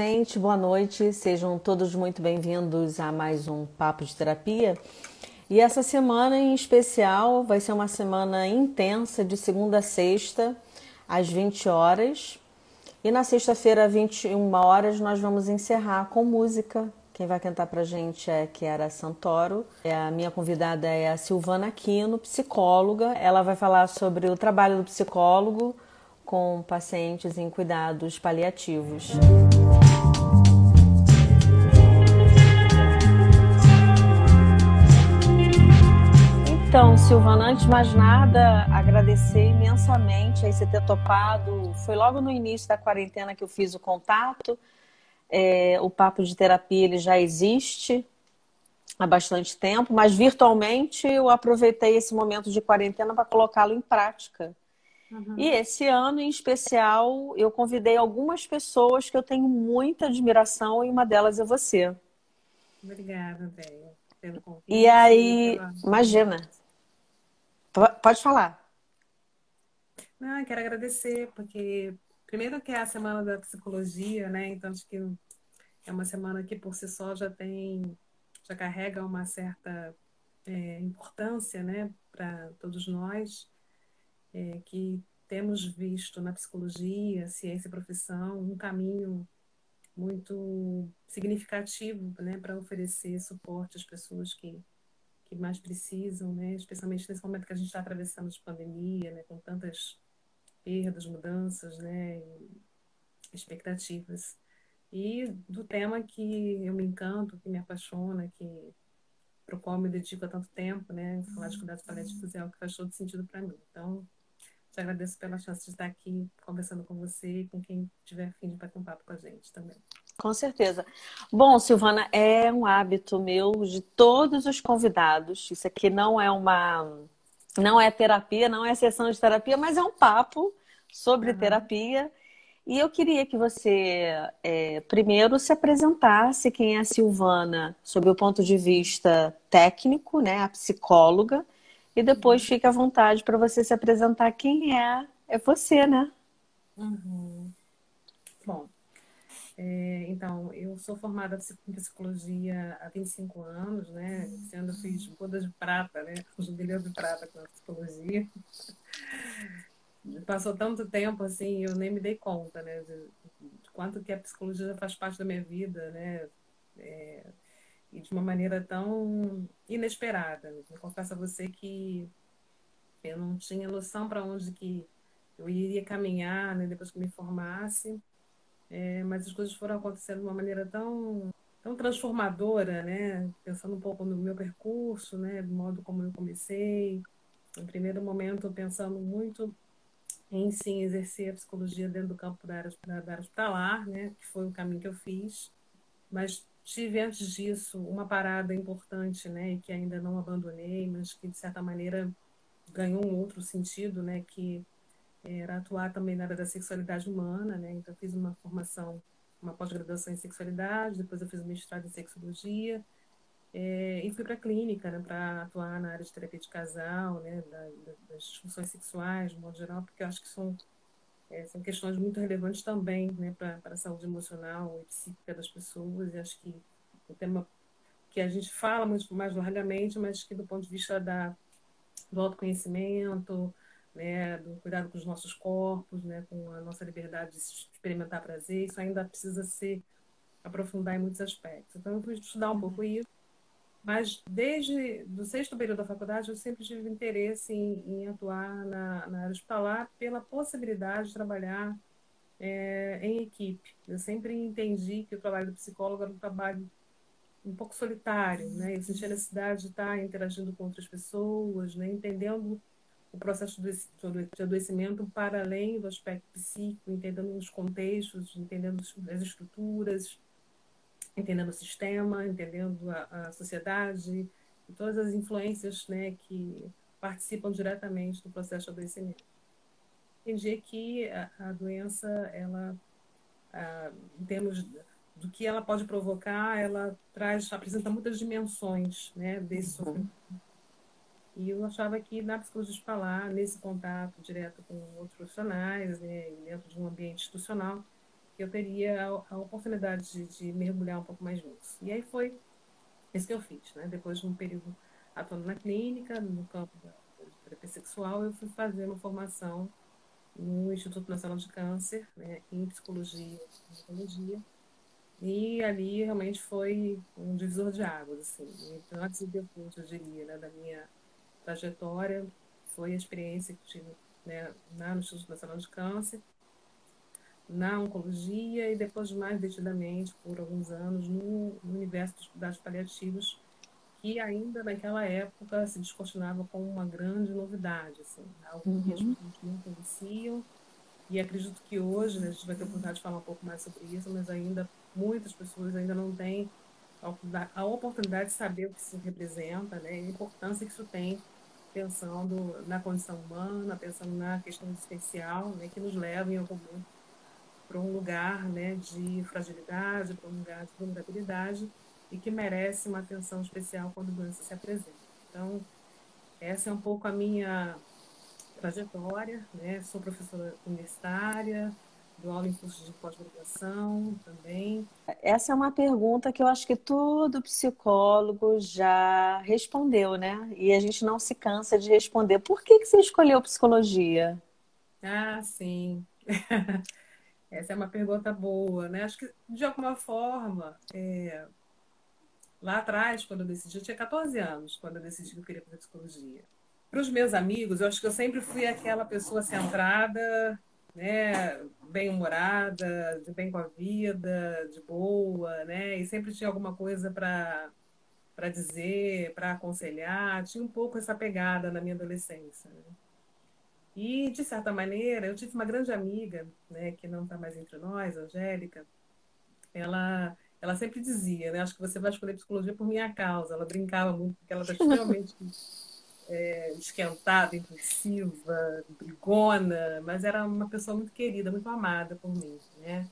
Gente, boa noite. Sejam todos muito bem-vindos a mais um Papo de Terapia. E essa semana em especial vai ser uma semana intensa, de segunda a sexta, às 20 horas. E na sexta-feira, às 21 horas, nós vamos encerrar com música. Quem vai cantar pra gente é Kiara Santoro. É, a minha convidada é a Silvana Aquino, psicóloga. Ela vai falar sobre o trabalho do psicólogo com pacientes em cuidados paliativos. Então, Silvana, antes de mais nada, agradecer imensamente aí você ter topado. Foi logo no início da quarentena que eu fiz o contato. É, o papo de terapia ele já existe há bastante tempo, mas virtualmente eu aproveitei esse momento de quarentena para colocá-lo em prática. Uhum. E esse ano, em especial, eu convidei algumas pessoas que eu tenho muita admiração e uma delas é você. Obrigada, velho, pelo convite. E aí, pela... imagina. Pode falar. Não, quero agradecer, porque primeiro que é a semana da psicologia, né? Então acho que é uma semana que por si só já tem, já carrega uma certa é, importância, né, para todos nós é, que temos visto na psicologia, ciência e profissão, um caminho muito significativo né, para oferecer suporte às pessoas que, que mais precisam, né, especialmente nesse momento que a gente está atravessando de pandemia, né, com tantas perdas, mudanças, né, expectativas. E do tema que eu me encanto, que me apaixona, que para o qual me dedico há tanto tempo, né, falar de cuidados paliativos é algo que faz todo sentido para mim. Então, te agradeço pela chance de estar aqui conversando com você e com quem tiver afim de bater um papo com a gente também. Com certeza. Bom, Silvana, é um hábito meu de todos os convidados. Isso aqui não é uma. Não é terapia, não é sessão de terapia, mas é um papo sobre uhum. terapia. E eu queria que você, é, primeiro, se apresentasse quem é a Silvana, sob o ponto de vista técnico, né, a psicóloga, e depois fique à vontade para você se apresentar quem é. É você, né? Uhum. Bom, é, então, eu sou formada em psicologia há 25 anos, né? Eu fiz boda de prata, né? Jubileu de prata com a psicologia. Passou tanto tempo assim, eu nem me dei conta, né? De, de quanto que a psicologia faz parte da minha vida, né? É, e de uma maneira tão inesperada. Eu confesso a você que eu não tinha noção para onde que eu iria caminhar né, depois que me formasse, é, mas as coisas foram acontecendo de uma maneira tão tão transformadora, né? Pensando um pouco no meu percurso, né? Do modo como eu comecei. No primeiro momento, pensando muito em sim exercer a psicologia dentro do campo da área, da área hospitalar, né? Que foi o caminho que eu fiz. Mas tive antes disso uma parada importante, né, e que ainda não abandonei, mas que de certa maneira ganhou um outro sentido, né, que era atuar também na área da sexualidade humana, né, então fiz uma formação, uma pós-graduação em sexualidade, depois eu fiz um mestrado em sexologia, é, e fui para a clínica, né, para atuar na área de terapia de casal, né, da, da, das disfunções sexuais, de modo geral, porque eu acho que são é, são questões muito relevantes também né, para a saúde emocional e psíquica das pessoas. E acho que o tema que a gente fala muito mais largamente, mas que do ponto de vista da, do autoconhecimento, né, do cuidado com os nossos corpos, né, com a nossa liberdade de experimentar prazer, isso ainda precisa ser aprofundar em muitos aspectos. Então, eu fui estudar um pouco isso mas desde do sexto período da faculdade eu sempre tive interesse em, em atuar na, na, área hospitalar pela possibilidade de trabalhar é, em equipe. Eu sempre entendi que o trabalho do psicólogo era um trabalho um pouco solitário, né? Eu sentia necessidade de estar interagindo com outras pessoas, né? Entendendo o processo de adoecimento para além do aspecto psíquico, entendendo os contextos, entendendo as estruturas, entendendo o sistema, entendendo a, a sociedade todas as influências né, que participam diretamente do processo de adoecimento. Entendi que a, a doença, ela, a, em termos do que ela pode provocar, ela traz, apresenta muitas dimensões né, desse uhum. E eu achava que na psicologia de falar, nesse contato direto com outros profissionais, né, dentro de um ambiente institucional, eu teria a, a oportunidade de, de, mergulhar um pouco mais nisso. E aí foi isso que eu fiz, né? Depois de um período atuando na clínica, no campo da terapia sexual, eu fui fazer uma formação no Instituto Nacional de Câncer, né, em psicologia e psicologia. E ali realmente foi um divisor de águas, assim. Então, antes e depois, eu diria, né, da minha trajetória, foi a experiência que tive né, no Instituto Nacional de Câncer, na oncologia e depois mais detidamente, por alguns anos, no, no universo dos cuidados paliativos, que ainda naquela época se descortinava como uma grande novidade, assim, algo uhum. que as uhum. pessoas não conheciam. E acredito que hoje, né, a gente vai ter a oportunidade de falar um pouco mais sobre isso, mas ainda muitas pessoas ainda não têm a oportunidade de saber o que isso representa, né, e a importância que isso tem pensando na condição humana, pensando na questão existencial, né, que nos leva em algum momento para um lugar né, de fragilidade, para um lugar de vulnerabilidade e que merece uma atenção especial quando a doença se apresenta. Então, essa é um pouco a minha trajetória, né? Sou professora universitária, dou aula em cursos de pós-graduação também. Essa é uma pergunta que eu acho que todo psicólogo já respondeu, né? E a gente não se cansa de responder. Por que, que você escolheu psicologia? Ah, sim. Essa é uma pergunta boa, né? Acho que, de alguma forma, é... lá atrás, quando eu decidi, eu tinha 14 anos, quando eu decidi que eu queria fazer psicologia. Para os meus amigos, eu acho que eu sempre fui aquela pessoa centrada, né? bem-humorada, de bem com a vida, de boa, né? E sempre tinha alguma coisa para para dizer, para aconselhar. Tinha um pouco essa pegada na minha adolescência. Né? E, de certa maneira, eu tive uma grande amiga, né, que não está mais entre nós, Angélica. Ela, ela sempre dizia, né, acho que você vai escolher psicologia por minha causa. Ela brincava muito, porque ela está extremamente é, esquentada, impulsiva, brigona, mas era uma pessoa muito querida, muito amada por mim, né?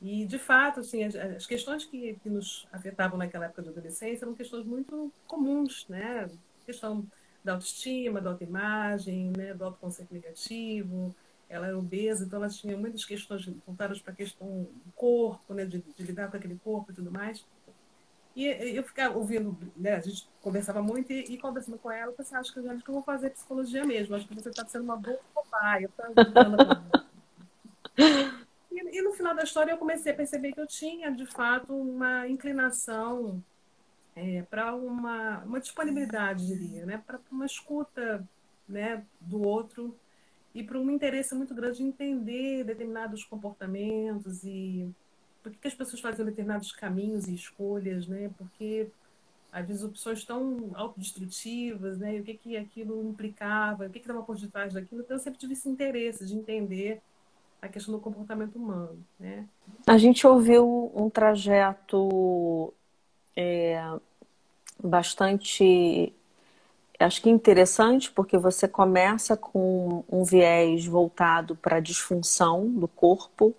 E, de fato, assim, as, as questões que, que nos afetavam naquela época de adolescência eram questões muito comuns, né? Questão da autoestima, da autoimagem, né, do autoconceito negativo. Ela era obesa, então ela tinha muitas questões voltadas para a questão do corpo, né, de, de, lidar com aquele corpo e tudo mais. E eu ficava ouvindo, né, a gente conversava muito e, e conversando com ela, eu pensei, acho que, acho que eu vou fazer psicologia mesmo, acho que você está sendo uma boa cobaia. e, e no final da história eu comecei a perceber que eu tinha, de fato, uma inclinação é, para uma, uma disponibilidade, diria, né? para uma escuta né, do outro e para um interesse muito grande em entender determinados comportamentos e por que, que as pessoas fazem determinados caminhos e escolhas, né? porque às vezes opções tão autodestrutivas, né? E o que, que aquilo implicava, o que, que estava por detrás daquilo. Então, eu sempre tive esse interesse de entender a questão do comportamento humano, né? A gente ouviu um trajeto é, bastante, acho que interessante, porque você começa com um viés voltado para a disfunção do corpo,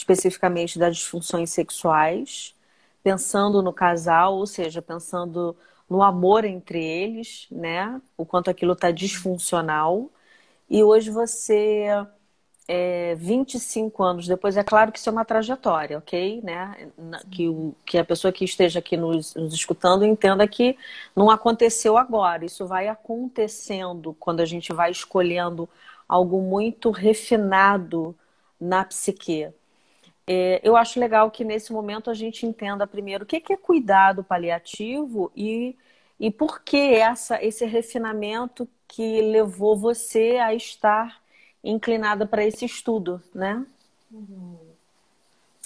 especificamente das disfunções sexuais, pensando no casal, ou seja, pensando no amor entre eles, né? O quanto aquilo está disfuncional. E hoje você é, 25 anos depois, é claro que isso é uma trajetória, ok? Né? Que, o, que a pessoa que esteja aqui nos, nos, escutando entenda que não aconteceu agora, isso vai acontecendo quando a gente vai escolhendo algo muito refinado na psique. É, eu acho legal que nesse momento a gente entenda primeiro o que é cuidado paliativo e, e por que essa, esse refinamento que levou você a estar inclinada para esse estudo, né? Uhum.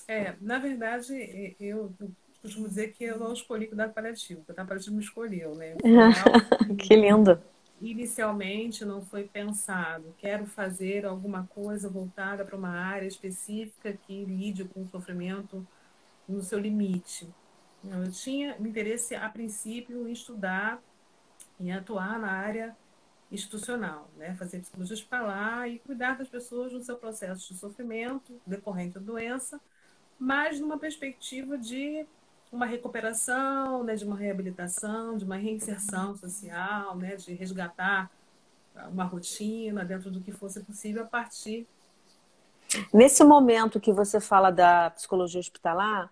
É, na verdade, eu costumo dizer que eu não escolhi cuidado paliativo, o cuidado paliativo me escolheu, né? que lindo! Inicialmente não foi pensado, quero fazer alguma coisa voltada para uma área específica que lide com o sofrimento no seu limite. Eu tinha interesse, a princípio, em estudar, em atuar na área institucional, né? fazer psicologia hospitalar e cuidar das pessoas no seu processo de sofrimento decorrente da doença, mas numa perspectiva de uma recuperação, né, de uma reabilitação, de uma reinserção social, né, de resgatar uma rotina dentro do que fosse possível a partir Nesse momento que você fala da psicologia hospitalar,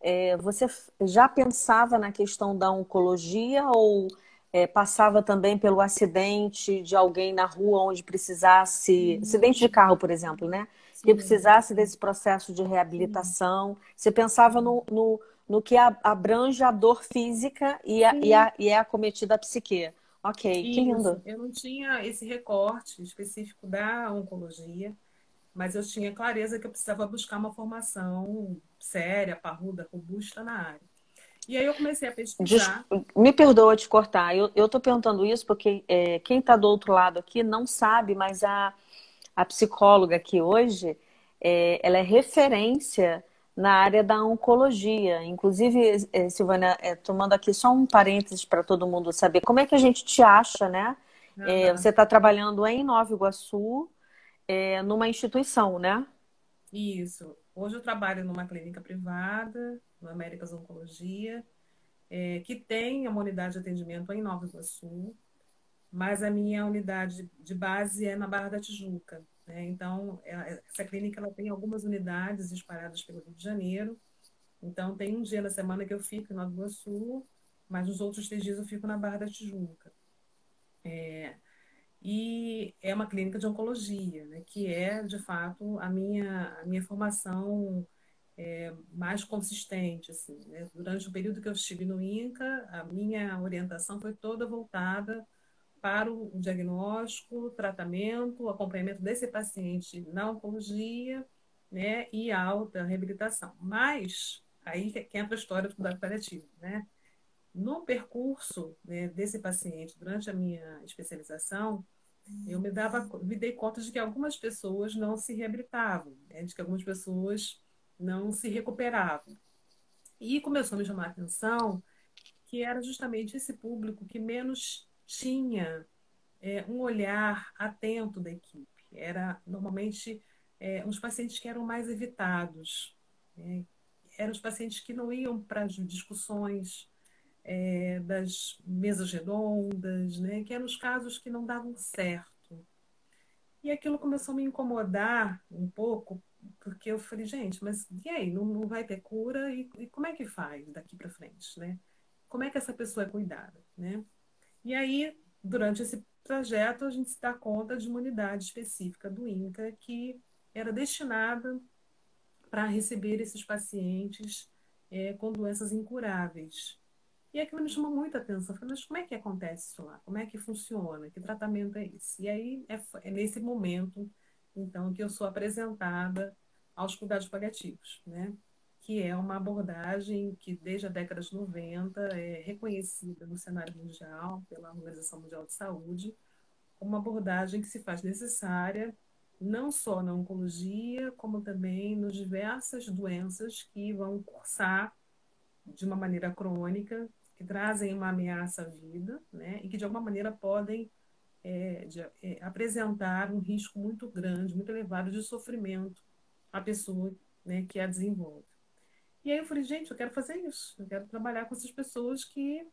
é, você já pensava na questão da oncologia ou é, passava também pelo acidente de alguém na rua onde precisasse, uhum. acidente de carro, por exemplo, né? Sim. Que precisasse desse processo de reabilitação. Você pensava no, no, no que abrange a dor física e, a, e, a, e é acometida a psique. Ok, Isso. que lindo. Eu não tinha esse recorte específico da oncologia, mas eu tinha clareza que eu precisava buscar uma formação séria, parruda, robusta na área. E aí eu comecei a pesquisar. Me perdoa te cortar. Eu estou perguntando isso porque é, quem está do outro lado aqui não sabe, mas a, a psicóloga aqui hoje, é, ela é referência na área da oncologia. Inclusive, é, Silvana, é, tomando aqui só um parênteses para todo mundo saber, como é que a gente te acha, né? Uhum. você está trabalhando em Nova Iguaçu, é, numa instituição, né? Isso. Hoje eu trabalho numa clínica privada, no Américas Oncologia, é, que tem uma unidade de atendimento em Nova Iguaçu, mas a minha unidade de base é na Barra da Tijuca. Né? Então, é, essa clínica ela tem algumas unidades espalhadas pelo Rio de Janeiro. Então, tem um dia na semana que eu fico em Nova Iguaçu, mas nos outros três dias eu fico na Barra da Tijuca. É, e é uma clínica de oncologia, né, que é, de fato, a minha, a minha formação é, mais consistente. Assim, né? Durante o período que eu estive no INCA, a minha orientação foi toda voltada para o diagnóstico, tratamento, acompanhamento desse paciente na oncologia né, e alta reabilitação. Mas, aí que entra a história do cuidado paliativo. Né? No percurso né, desse paciente, durante a minha especialização, eu me, dava, me dei conta de que algumas pessoas não se reabilitavam, né, de que algumas pessoas não se recuperavam. E começou a me chamar a atenção que era justamente esse público que menos tinha é, um olhar atento da equipe. Era normalmente é, uns pacientes que eram mais evitados, né? eram os pacientes que não iam para as discussões é, das mesas redondas, né? que eram os casos que não davam certo. E aquilo começou a me incomodar um pouco, porque eu falei, gente, mas e aí? Não, não vai ter cura? E, e como é que faz daqui para frente? Né? Como é que essa pessoa é cuidada? Né? E aí, durante esse trajeto, a gente se dá conta de uma unidade específica do INCA que era destinada para receber esses pacientes é, com doenças incuráveis. E aquilo me chamou muita atenção. Falei, mas como é que acontece isso lá? Como é que funciona? Que tratamento é esse? E aí é, é nesse momento, então, que eu sou apresentada aos cuidados paliativos, né? Que é uma abordagem que, desde a década de 90, é reconhecida no cenário mundial pela Organização Mundial de Saúde, como uma abordagem que se faz necessária não só na oncologia, como também nas diversas doenças que vão cursar de uma maneira crônica que trazem uma ameaça à vida, né, e que de alguma maneira podem é, de, é, apresentar um risco muito grande, muito elevado de sofrimento à pessoa né, que a desenvolve. E aí eu falei, gente, eu quero fazer isso, eu quero trabalhar com essas pessoas que,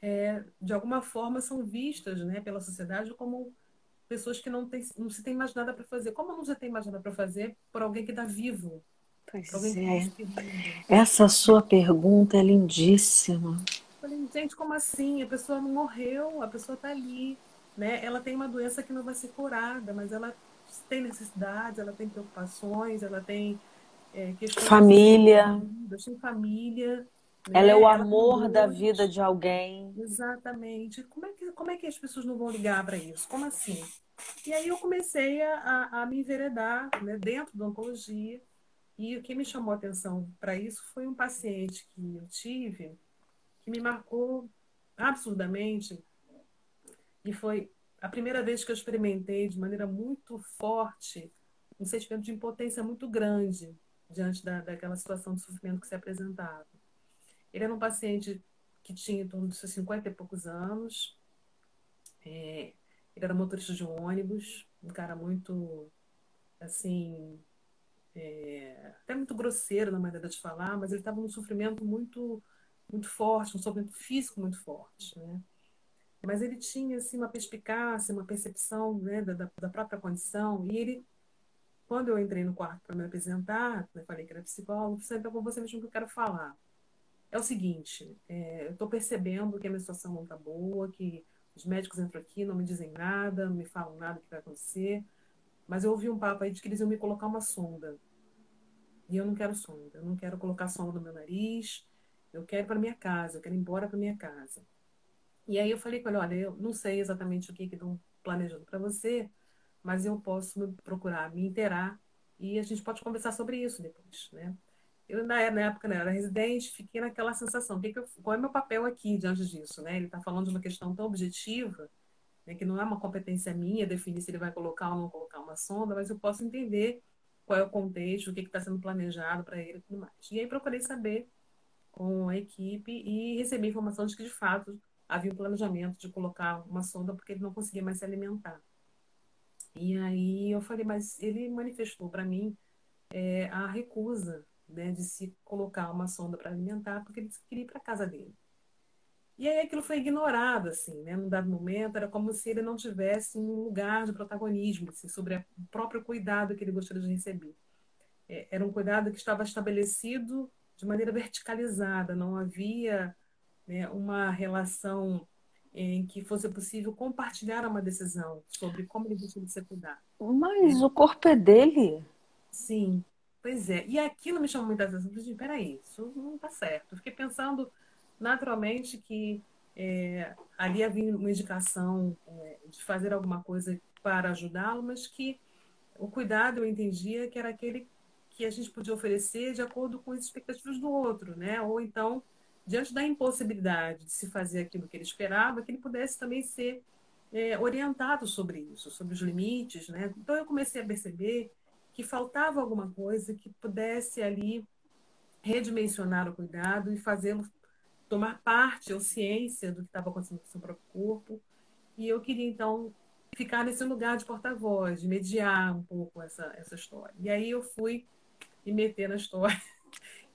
é, de alguma forma, são vistas né, pela sociedade como pessoas que não, tem, não se tem mais nada para fazer. Como não se tem mais nada para fazer por alguém que está vivo, Pois é. Essa sua pergunta é lindíssima. Falei, gente, como assim? A pessoa não morreu, a pessoa está ali. Né? Ela tem uma doença que não vai ser curada, mas ela tem necessidades, ela tem preocupações, ela tem é. Família. Família. Né? Ela é o ela amor da vida de alguém. Exatamente. Como é, que, como é que as pessoas não vão ligar para isso? Como assim? E aí eu comecei a, a, a me enveredar né, dentro da oncologia e o que me chamou a atenção para isso foi um paciente que eu tive que me marcou absurdamente e foi a primeira vez que eu experimentei de maneira muito forte um sentimento de impotência muito grande diante da, daquela situação de sofrimento que se apresentava. Ele era um paciente que tinha em torno de seus 50 e poucos anos, é, ele era motorista de um ônibus, um cara muito, assim, é, até muito grosseiro na maneira de falar, mas ele estava num sofrimento muito muito forte, um sofrimento físico muito forte, né? Mas ele tinha assim uma perspicácia, uma percepção né, da, da própria condição e ele quando eu entrei no quarto para me apresentar, eu falei que era psicólogo, sempre com você mesmo que eu quero falar. É o seguinte, é, eu estou percebendo que a minha situação não está boa, que os médicos entram aqui, não me dizem nada, não me falam nada do que vai acontecer, mas eu ouvi um papo aí de que eles iam me colocar uma sonda. E eu não quero sonda, eu não quero colocar sonda no meu nariz, eu quero para minha casa, eu quero ir embora para minha casa. E aí eu falei com ele, olha, eu não sei exatamente o que estão planejando para você, mas eu posso procurar me inteirar e a gente pode conversar sobre isso depois, né? Eu, na época, né, era residente, fiquei naquela sensação, que que eu, qual é meu papel aqui diante disso, né? Ele está falando de uma questão tão objetiva, né, que não é uma competência minha definir se ele vai colocar ou não colocar uma sonda, mas eu posso entender qual é o contexto, o que está sendo planejado para ele e tudo mais. E aí procurei saber com a equipe e recebi informação de que, de fato, havia um planejamento de colocar uma sonda porque ele não conseguia mais se alimentar. E aí eu falei, mas ele manifestou para mim é, a recusa né, de se colocar uma sonda para alimentar, porque ele queria ir para casa dele. E aí aquilo foi ignorado, assim, né? Num dado momento, era como se ele não tivesse um lugar de protagonismo, assim, sobre o próprio cuidado que ele gostaria de receber. É, era um cuidado que estava estabelecido de maneira verticalizada, não havia né, uma relação em que fosse possível compartilhar uma decisão sobre como ele gostaria de ser cuidado. Mas é. o corpo é dele. Sim, pois é. E aquilo me chamou muita atenção. Eu falei, peraí, isso não está certo. Eu fiquei pensando naturalmente que é, ali havia uma indicação é, de fazer alguma coisa para ajudá-lo, mas que o cuidado eu entendia que era aquele que a gente podia oferecer de acordo com as expectativas do outro, né? Ou então diante da impossibilidade de se fazer aquilo que ele esperava, que ele pudesse também ser é, orientado sobre isso, sobre os limites. Né? Então eu comecei a perceber que faltava alguma coisa que pudesse ali redimensionar o cuidado e fazê-lo tomar parte ou ciência do que estava acontecendo com o seu próprio corpo. E eu queria, então, ficar nesse lugar de porta-voz, de mediar um pouco essa, essa história. E aí eu fui me meter na história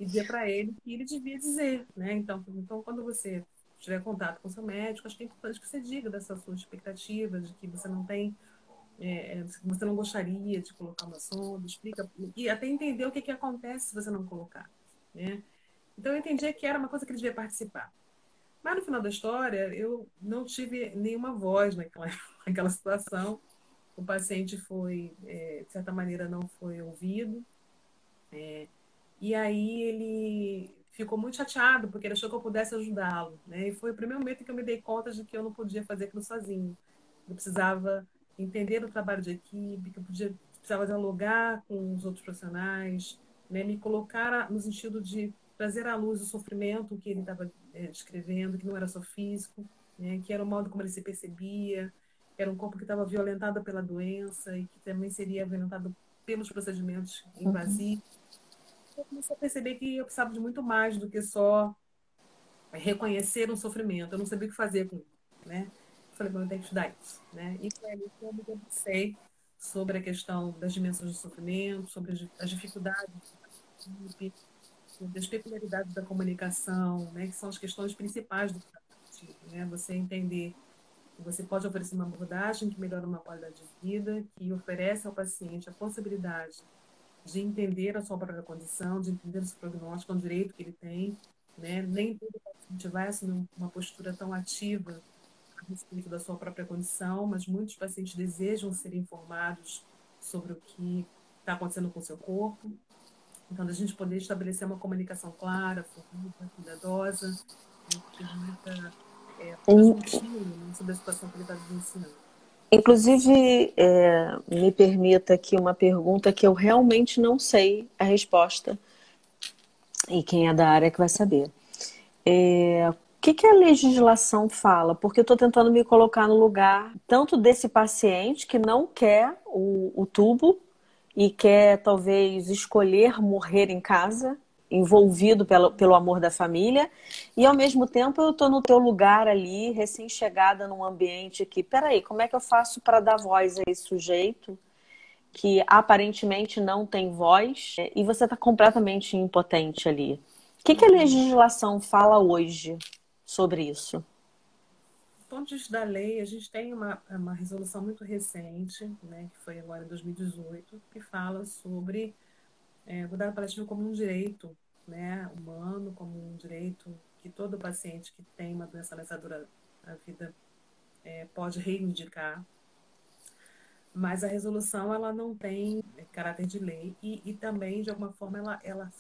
e dizer para ele que ele devia dizer, né? Então, então quando você tiver contato com seu médico, acho que é importante que você diga dessa sua expectativa, de que você não tem, é, é você não gostaria de colocar uma sonda, explica, e até entender o que, que acontece se você não colocar, né? Então eu entendi que era uma coisa que ele devia participar. Mas no final da história, eu não tive nenhuma voz naquela, naquela situação. O paciente foi, é, de certa maneira, não foi ouvido. É, e aí ele ficou muito chateado, porque ele achou que eu pudesse ajudá-lo. Né? E foi o primeiro momento que eu me dei conta de que eu não podia fazer aquilo sozinho. Eu precisava entender o trabalho de equipe, que eu podia, precisava dialogar com os outros profissionais, né? me colocar no sentido de trazer à luz o sofrimento que ele estava é, descrevendo, que não era só físico, né? que era o modo como ele se percebia, que era um corpo que estava violentado pela doença e que também seria violentado pelos procedimentos uhum. invasivos. Uhum eu comecei a perceber que eu precisava de muito mais do que só reconhecer um sofrimento. Eu não sabia o que fazer com ele, né? Falei, bom, eu tenho que estudar isso, né? E foi ali que eu debrucei sobre a questão das dimensões do sofrimento, sobre as dificuldades sobre as peculiaridades da comunicação, né? Que são as questões principais do tratamento, né? Você entender você pode oferecer uma abordagem que melhora uma qualidade de vida, que oferece ao paciente a possibilidade de entender a sua própria condição, de entender o seu prognóstico, é um direito que ele tem. Né? Nem todo paciente vai assumir uma postura tão ativa a respeito da sua própria condição, mas muitos pacientes desejam ser informados sobre o que está acontecendo com o seu corpo. Então, a gente poder estabelecer uma comunicação clara, fluida, cuidadosa, né? que permita é, né? sobre a situação que ele está vivenciando. Inclusive, é, me permita aqui uma pergunta que eu realmente não sei a resposta. E quem é da área que vai saber. É, o que, que a legislação fala? Porque eu estou tentando me colocar no lugar tanto desse paciente que não quer o, o tubo e quer talvez escolher morrer em casa, envolvido pelo, pelo amor da família, e ao mesmo tempo eu estou no teu lugar ali, recém-chegada num ambiente que, peraí, como é que eu faço para dar voz a esse sujeito que aparentemente não tem voz e você está completamente impotente ali? O que, que a legislação fala hoje sobre isso? ponto da lei, a gente tem uma, uma resolução muito recente, né, que foi agora em 2018, que fala sobre é, cuidado paliativo como um direito né, humano, como um direito que todo paciente que tem uma doença ameaçadora à vida é, pode reivindicar. Mas a resolução ela não tem caráter de lei e, e também, de alguma forma, ela, ela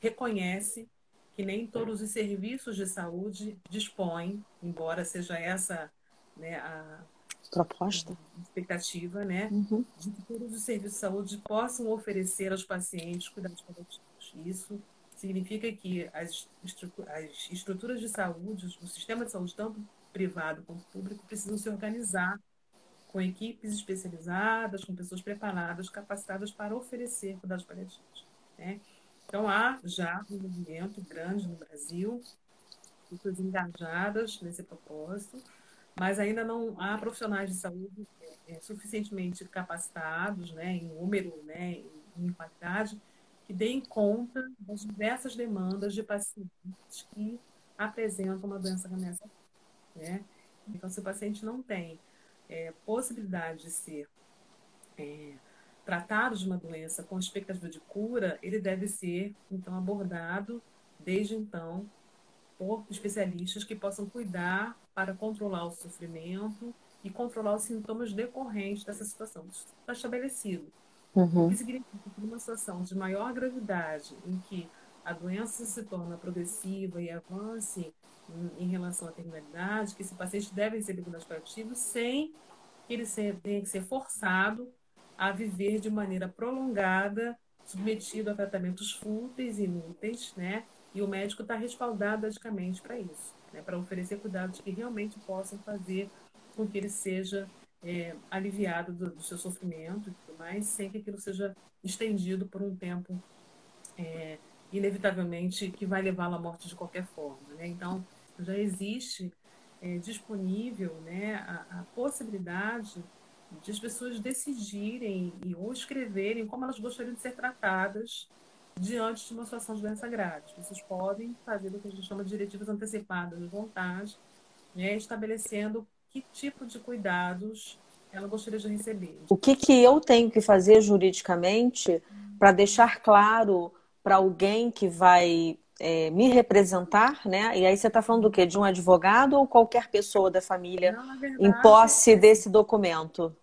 reconhece que nem todos os serviços de saúde dispõem, embora seja essa né, a proposta, expectativa, né, uhum. de que todos os serviços de saúde possam oferecer aos pacientes cuidados paliativos. Isso significa que as, as estruturas de saúde, o sistema de saúde, tanto privado quanto público, precisam se organizar com equipes especializadas, com pessoas preparadas, capacitadas para oferecer cuidados paliativos. Né? Então, há já um movimento grande no Brasil, pessoas engajadas nesse propósito, mas ainda não há profissionais de saúde é, suficientemente capacitados, né, em número, né, em, qualidade, que deem conta das diversas demandas de pacientes que apresentam uma doença ameaça. Né? Então, se o paciente não tem é, possibilidade de ser é, tratado de uma doença com expectativa de cura, ele deve ser, então, abordado desde então por especialistas que possam cuidar para controlar o sofrimento e controlar os sintomas decorrentes dessa situação. Isso está estabelecido. Uhum. O que significa que numa situação de maior gravidade, em que a doença se torna progressiva e avance em, em relação à terminalidade, que esse paciente deve receber cuidados paliativos sem que ele tenha que ser forçado a viver de maneira prolongada, submetido a tratamentos fúteis e inúteis, né? E o médico está respaldado medicamente para isso, né? para oferecer cuidados que realmente possam fazer com que ele seja é, aliviado do, do, seu sofrimento e tudo mais, sem que aquilo seja estendido por um tempo, é, inevitavelmente, que vai levá-lo à morte de qualquer forma. Né? Então, já existe é, disponível né, a, a, possibilidade de as pessoas decidirem e, ou escreverem como elas gostariam de ser tratadas diante de uma situação de doença grave. As pessoas podem fazer o que a gente chama de diretivas antecipadas de vontade, né, estabelecendo que tipo de cuidados ela gostaria de receber. O que, que eu tenho que fazer juridicamente para deixar claro para alguém que vai é, me representar, né? E aí você está falando do quê? De um advogado ou qualquer pessoa da família Não, verdade, em posse desse documento?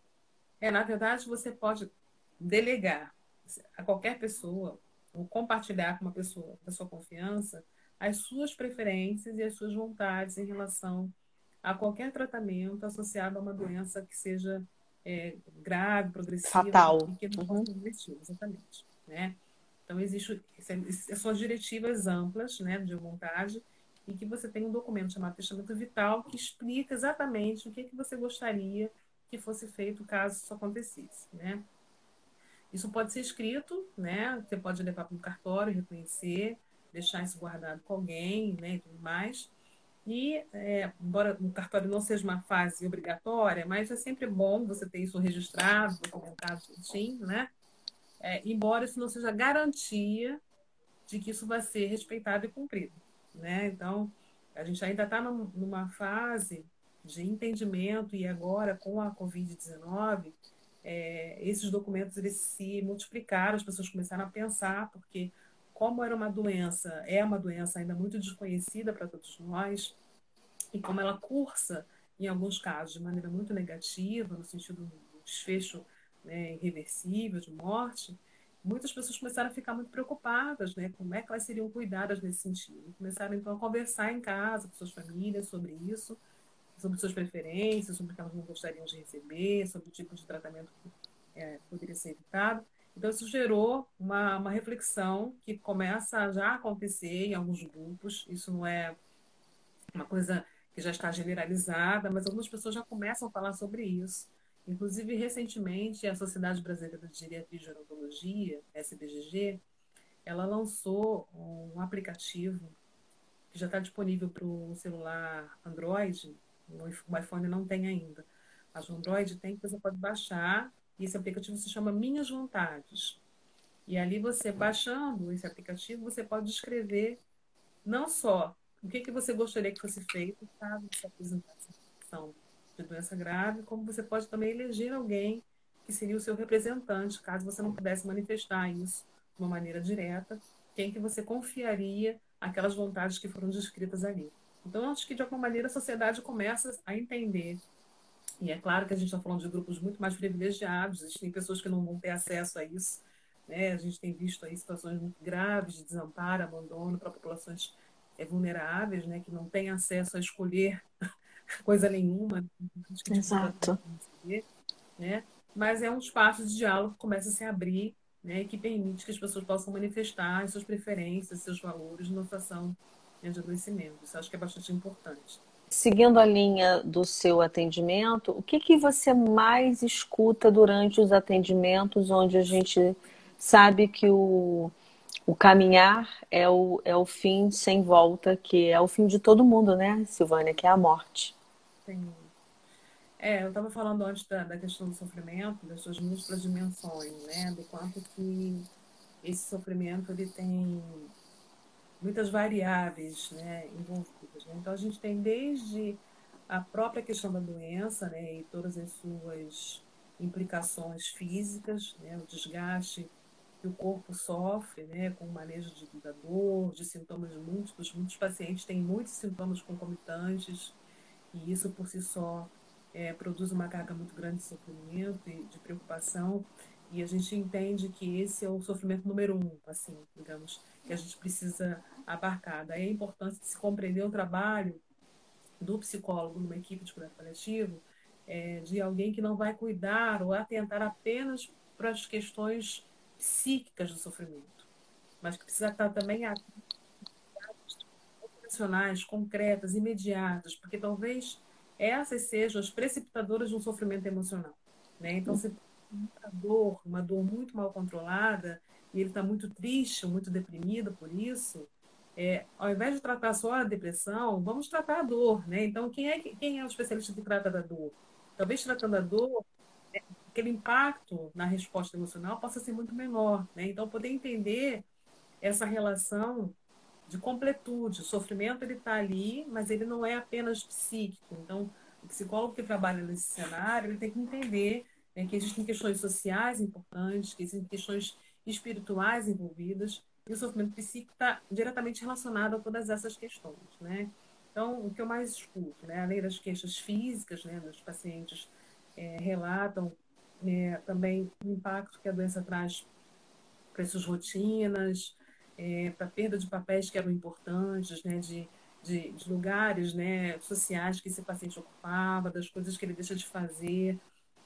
É, na verdade, você pode delegar a qualquer pessoa ou compartilhar com uma pessoa da sua confiança as suas preferências e as suas vontades em relação a qualquer tratamento associado a uma doença que seja é, grave, progressiva, fatal, e que não uhum. progressiva, exatamente, né? Então existe é, são as diretivas amplas, né, de vontade e que você tem um documento chamado testamento vital que explica exatamente o que que você gostaria que fosse feito caso isso acontecesse, né? Isso pode ser escrito, né? Você pode levar para um cartório, reconhecer, deixar isso guardado com alguém, né, e tudo mais. E, é, embora o cartório não seja uma fase obrigatória, mas é sempre bom você ter isso registrado, documentado certinho, né? É, embora isso não seja garantia de que isso vai ser respeitado e cumprido, né? Então, a gente ainda está numa fase de entendimento e agora com a Covid-19, é, esses documentos eles se multiplicaram, as pessoas começaram a pensar, porque como era uma doença, é uma doença ainda muito desconhecida para todos nós, e como ela cursa, em alguns casos, de maneira muito negativa, no sentido do desfecho né, irreversível, de morte, muitas pessoas começaram a ficar muito preocupadas, né? Como é que elas seriam cuidadas nesse sentido? Começaram, então, a conversar em casa com suas famílias sobre isso, sobre suas preferências, sobre o que elas não gostariam de receber, sobre o tipo de tratamento que é, poderia ser evitado. Então, isso gerou uma, uma reflexão que começa a já acontecer em alguns grupos. Isso não é uma coisa que já está generalizada, mas algumas pessoas já começam a falar sobre isso. Inclusive, recentemente, a Sociedade Brasileira de Geriatria e Gerontologia, SBGG, ela lançou um aplicativo que já está disponível para o celular Android, o iPhone não tem ainda, mas o Android tem que você pode baixar e esse aplicativo se chama Minhas Vontades. E ali você, baixando esse aplicativo, você pode escrever não só o que, que você gostaria que fosse feito, caso você apresentasse manifestação de doença grave, como você pode também eleger alguém que seria o seu representante, caso você não pudesse manifestar isso de uma maneira direta, quem que você confiaria aquelas vontades que foram descritas ali. Então, acho que de alguma maneira a sociedade começa a entender. E é claro que a gente está falando de grupos muito mais privilegiados, existem pessoas que não vão ter acesso a isso. Né? A gente tem visto aí situações muito graves de desamparo, abandono para populações é, vulneráveis, né? que não têm acesso a escolher coisa nenhuma. Exato. Né? Mas é um espaço de diálogo que começa a se abrir né? que permite que as pessoas possam manifestar suas preferências, seus valores numa situação de adoecimento. Isso acho que é bastante importante. Seguindo a linha do seu atendimento, o que, que você mais escuta durante os atendimentos, onde a gente sabe que o, o caminhar é o, é o fim sem volta, que é o fim de todo mundo, né, Silvânia, que é a morte. Sim. É, eu estava falando antes da, da, questão do sofrimento, das suas múltiplas dimensões, né, do quanto que esse sofrimento ele tem muitas variáveis né, envolvidas. Né? Então, a gente tem desde a própria questão da doença né, e todas as suas implicações físicas, né, o desgaste que o corpo sofre né, com o manejo de, da dor, de sintomas múltiplos. Muitos pacientes têm muitos sintomas concomitantes e isso por si só é, produz uma carga muito grande de sofrimento e de preocupação. E a gente entende que esse é o sofrimento número um, assim, digamos, que a gente precisa abarcar. Daí a importância de se compreender o trabalho do psicólogo numa equipe de cuidado paliativo, é, de alguém que não vai cuidar ou atentar apenas para as questões psíquicas do sofrimento, mas que precisa estar também operacionais, concretas, imediatas, porque talvez essas sejam as precipitadoras de um sofrimento emocional. Né? Então, se muita dor, uma dor muito mal controlada, e ele está muito triste, muito deprimido por isso, é, ao invés de tratar só a depressão, vamos tratar a dor, né? Então, quem é, quem é o especialista que trata da dor? Talvez tratando a dor, é, aquele impacto na resposta emocional possa ser muito menor, né? Então, poder entender essa relação de completude. O sofrimento ele está ali, mas ele não é apenas psíquico. Então, o psicólogo que trabalha nesse cenário ele tem que entender né, que existem questões sociais importantes, que existem questões espirituais envolvidas, e o sofrimento psíquico está diretamente relacionado a todas essas questões, né? Então, o que eu mais escuto, né, além das queixas físicas, né, dos pacientes é, relatam né, também o impacto que a doença traz para suas rotinas, é, para a perda de papéis que eram importantes, né, de, de, de, lugares né, sociais que esse paciente ocupava, das coisas que ele deixa de fazer,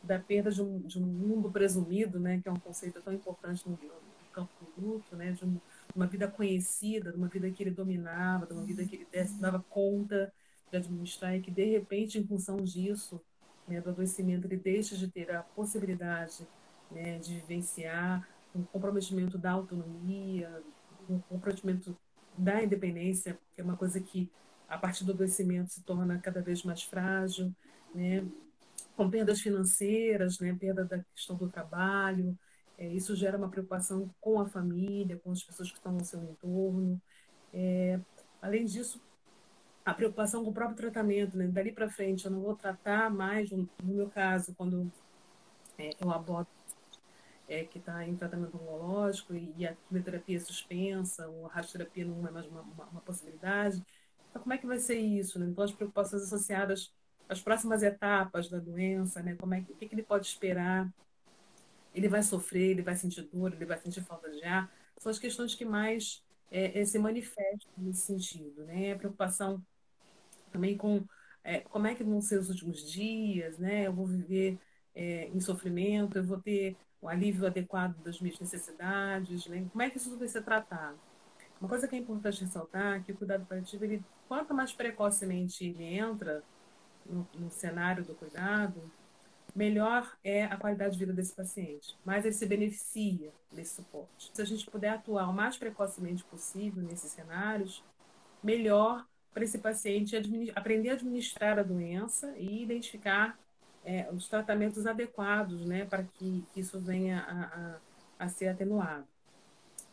da perda de um, de um mundo presumido, né, que é um conceito tão importante no, no campo do luto, né, de um, uma vida conhecida, de uma vida que ele dominava, de uma vida que ele dava conta de administrar e que, de repente, em função disso, né, do adoecimento, ele deixa de ter a possibilidade né, de vivenciar um comprometimento da autonomia, um comprometimento da independência, que é uma coisa que, a partir do adoecimento, se torna cada vez mais frágil, né? Com perdas financeiras, né, perda da questão do trabalho. É, isso gera uma preocupação com a família, com as pessoas que estão no seu entorno. É, além disso, a preocupação com o próprio tratamento, né? Dali para frente, eu não vou tratar mais, no meu caso, quando é, eu abordo é, que está em tratamento oncológico e, e, a quimioterapia é suspensa, ou a radioterapia não é mais uma, uma, uma possibilidade. Então, como é que vai ser isso? Né? Então, as preocupações associadas as próximas etapas da doença, né? Como é que, o que, que ele pode esperar? Ele vai sofrer, ele vai sentir dor, ele vai sentir falta de ar. São as questões que mais é, é, se manifestam nesse sentido, né? A preocupação também com é, como é que vão ser os últimos dias, né? Eu vou viver é, em sofrimento, eu vou ter o alívio adequado das minhas necessidades, né? Como é que isso vai ser tratado? Uma coisa que é importante ressaltar é que o cuidado paliativo, ele, quanto mais precocemente ele entra, no, no cenário do cuidado, melhor é a qualidade de vida desse paciente, mais ele se beneficia desse suporte. Se a gente puder atuar o mais precocemente possível nesses cenários, melhor para esse paciente aprender a administrar a doença e identificar é, os tratamentos adequados né, para que, isso venha a, a, a, ser atenuado.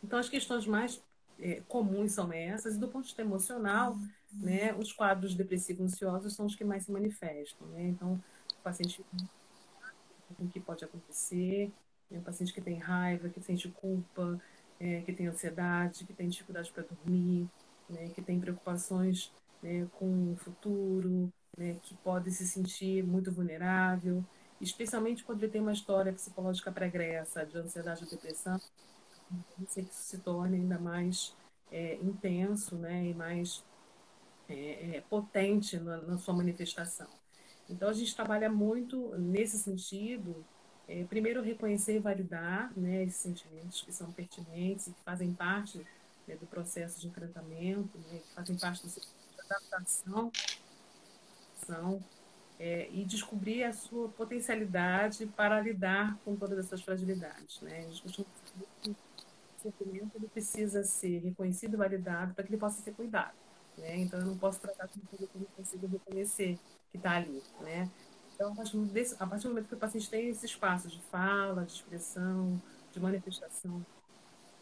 Então, as questões mais é, comuns são essas, e do ponto de vista emocional, né, os quadros depressivos ansiosos são os que mais se manifestam. Né? Então, o paciente o que pode acontecer, né? o paciente que tem raiva, que sente culpa, é, que tem ansiedade, que tem dificuldade para dormir, né, que tem preocupações né, com o futuro, né, que pode se sentir muito vulnerável, especialmente quando ele tem uma história psicológica pregressa de ansiedade ou depressão, isso se torne ainda mais é, intenso né, e mais é, é, potente na, na, sua manifestação. Então, a gente trabalha muito nesse sentido. É, primeiro, reconhecer e validar né, esses sentimentos que são pertinentes e que fazem parte né, do processo de enfrentamento, né, que fazem parte do adaptação é, e descobrir a sua potencialidade para lidar com todas essas fragilidades. Né? O sofrimento ele precisa ser reconhecido e validado para que ele possa ser cuidado. Né? Então, eu não posso tratar como coisa que eu não consigo reconhecer que está ali. Né? Então, a partir, desse, a partir do momento que o paciente tem esse espaço de fala, de expressão, de manifestação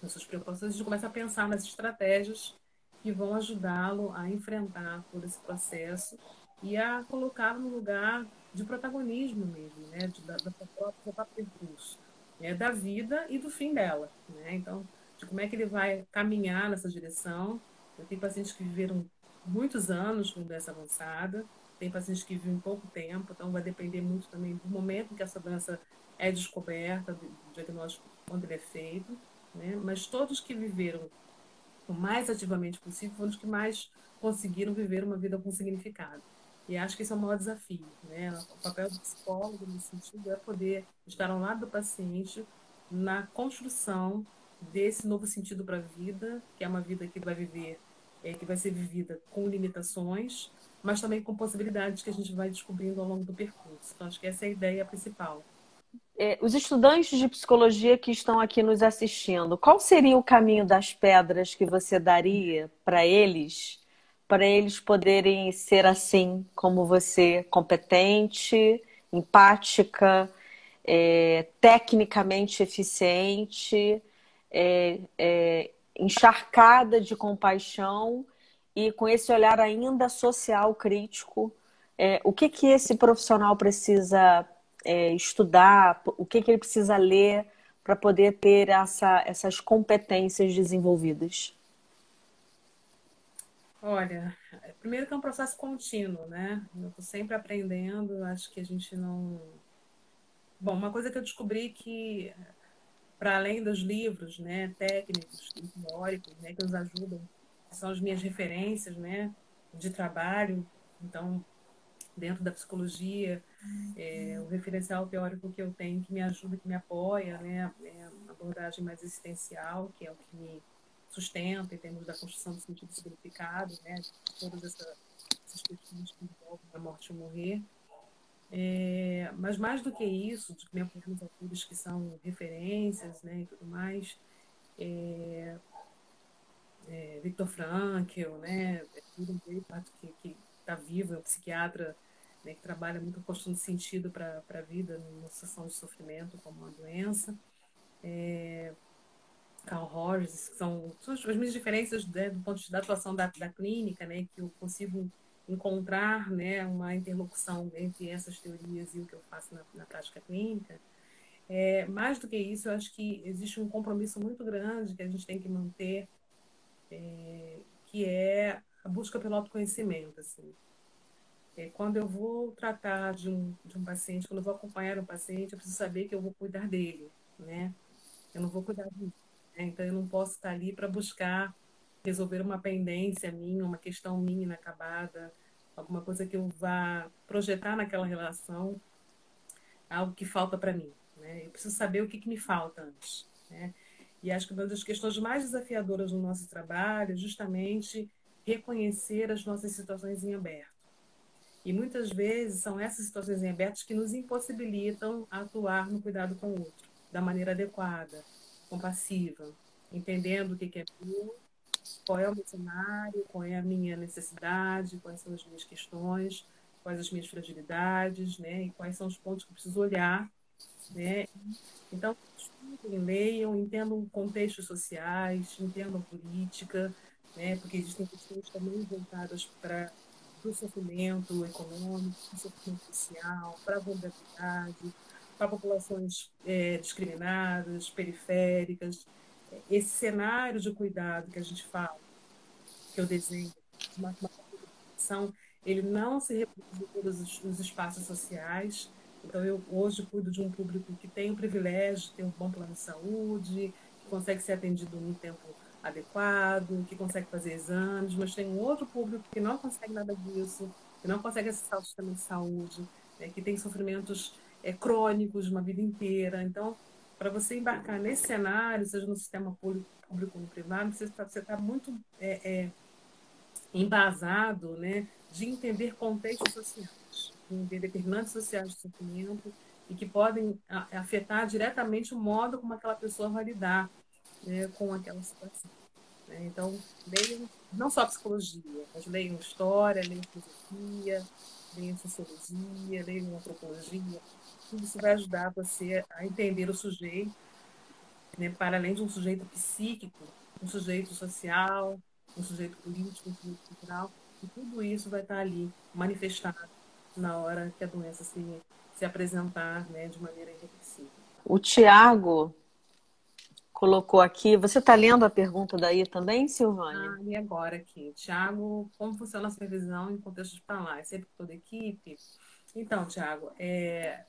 das suas preocupações, a gente começa a pensar nas estratégias que vão ajudá-lo a enfrentar todo esse processo e a colocá-lo no lugar de protagonismo mesmo, né, de, da, da própria, próprio percurso, né, da vida e do fim dela, né? Então, de como é que ele vai caminhar nessa direção. Eu tenho pacientes que viveram muitos anos com doença avançada, tem pacientes que vivem pouco tempo, então vai depender muito também do momento em que essa doença é descoberta, do diagnóstico quando ele é feito, né? Mas todos que viveram o mais ativamente possível foram os que mais conseguiram viver uma vida com significado. E acho que esse é o maior desafio, né? O papel do psicólogo nesse sentido é poder estar ao lado do paciente na construção desse novo sentido para a vida, que é uma vida que vai viver, é, que vai ser vivida com limitações, mas também com possibilidades que a gente vai descobrindo ao longo do percurso. Então, acho que essa é a ideia principal. É, os estudantes de psicologia que estão aqui nos assistindo, qual seria o caminho das pedras que você daria para eles para eles poderem ser assim como você, competente, empática, é, tecnicamente eficiente, é, é, encharcada de compaixão e com esse olhar ainda social crítico. É, o que, que esse profissional precisa é, estudar, o que, que ele precisa ler para poder ter essa, essas competências desenvolvidas? Olha, primeiro que é um processo contínuo, né? Eu estou sempre aprendendo, acho que a gente não. Bom, uma coisa que eu descobri que, para além dos livros, né, técnicos teóricos, né, que nos ajudam, são as minhas referências, né, de trabalho. Então, dentro da psicologia, é, o referencial teórico que eu tenho que me ajuda, que me apoia, né, é uma abordagem mais existencial, que é o que me sustenta em termos da construção do sentido significado, né, todas essas, essas questões que envolvem a morte e o morrer. É, mas mais do que isso, de apoiar nos autores que são referências né, e tudo mais, é, é, Victor Frankl, né, é que está vivo, é um psiquiatra né, que trabalha muito com construção de sentido para a vida, numa situação de sofrimento como uma doença. É, Carl Rogers, que são, são as minhas diferenças né, do ponto de vista da atuação da, da clínica, né, que eu consigo encontrar né, uma interlocução entre essas teorias e o que eu faço na, na prática clínica. É, mais do que isso, eu acho que existe um compromisso muito grande que a gente tem que manter, é, que é a busca pelo autoconhecimento. Assim. É, quando eu vou tratar de um, de um paciente, quando eu vou acompanhar um paciente, eu preciso saber que eu vou cuidar dele, né? Eu não vou cuidar de né? Então, eu não posso estar ali para buscar resolver uma pendência minha, uma questão minha inacabada, alguma coisa que eu vá projetar naquela relação, algo que falta para mim. Né? Eu preciso saber o que, que me falta antes. Né? E acho que uma das questões mais desafiadoras no nosso trabalho é justamente reconhecer as nossas situações em aberto. E muitas vezes são essas situações em aberto que nos impossibilitam a atuar no cuidado com o outro da maneira adequada, compassiva, entendendo o que é meu, qual é o meu cenário, qual é a minha necessidade, quais são as minhas questões, quais as minhas fragilidades, né? E quais são os pontos que eu preciso olhar, né? Então, escutem, leiam, entendam contextos sociais, entendam política, né? porque existem questões também voltadas para o sofrimento econômico, o sofrimento social, para a vulnerabilidade, para populações é, discriminadas, periféricas. Esse cenário de cuidado que a gente fala, que eu desenho, uma, uma ele não se reproduz em todos os espaços sociais. Então, eu hoje cuido de um público que tem o privilégio de ter um bom plano de saúde, que consegue ser atendido num tempo adequado, que consegue fazer exames, mas tem um outro público que não consegue nada disso, que não consegue acessar o sistema de saúde, né, que tem sofrimentos é, crônicos uma vida inteira. Então, para você embarcar nesse cenário, seja no sistema público, ou privado, você está tá muito é, é, embasado né, de entender contextos sociais, de entender determinantes sociais de sofrimento e que podem afetar diretamente o modo como aquela pessoa vai lidar né, com aquela situação. Né? Então, leiam não só psicologia, mas leiam história, leiam filosofia, leiam sociologia, leiam antropologia. Tudo isso vai ajudar você a entender o sujeito, né, para além de um sujeito psíquico, um sujeito social, um sujeito político, um sujeito cultural, e tudo isso vai estar ali manifestado na hora que a doença se, se apresentar né, de maneira irreversível. O Tiago colocou aqui. Você está lendo a pergunta daí também, Silvânia? Ah, e agora aqui. Tiago, como funciona a supervisão em contexto hospitalar? É sempre toda equipe? Então, Tiago, é,